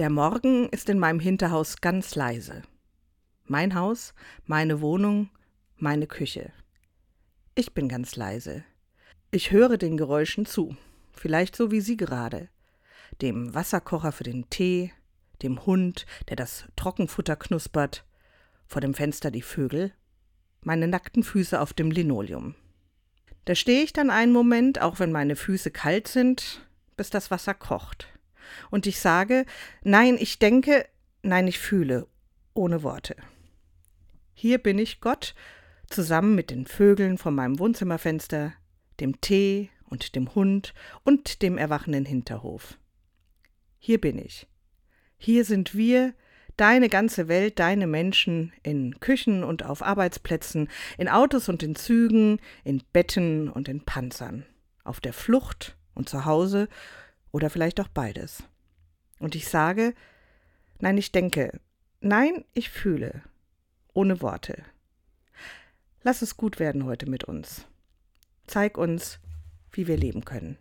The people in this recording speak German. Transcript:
Der Morgen ist in meinem Hinterhaus ganz leise. Mein Haus, meine Wohnung, meine Küche. Ich bin ganz leise. Ich höre den Geräuschen zu, vielleicht so wie Sie gerade. Dem Wasserkocher für den Tee, dem Hund, der das Trockenfutter knuspert, vor dem Fenster die Vögel, meine nackten Füße auf dem Linoleum. Da stehe ich dann einen Moment, auch wenn meine Füße kalt sind, bis das Wasser kocht und ich sage, nein, ich denke, nein, ich fühle, ohne Worte. Hier bin ich Gott, zusammen mit den Vögeln vor meinem Wohnzimmerfenster, dem Tee und dem Hund und dem erwachenden Hinterhof. Hier bin ich. Hier sind wir, deine ganze Welt, deine Menschen in Küchen und auf Arbeitsplätzen, in Autos und in Zügen, in Betten und in Panzern, auf der Flucht und zu Hause oder vielleicht auch beides. Und ich sage, nein, ich denke, nein, ich fühle, ohne Worte. Lass es gut werden heute mit uns. Zeig uns, wie wir leben können.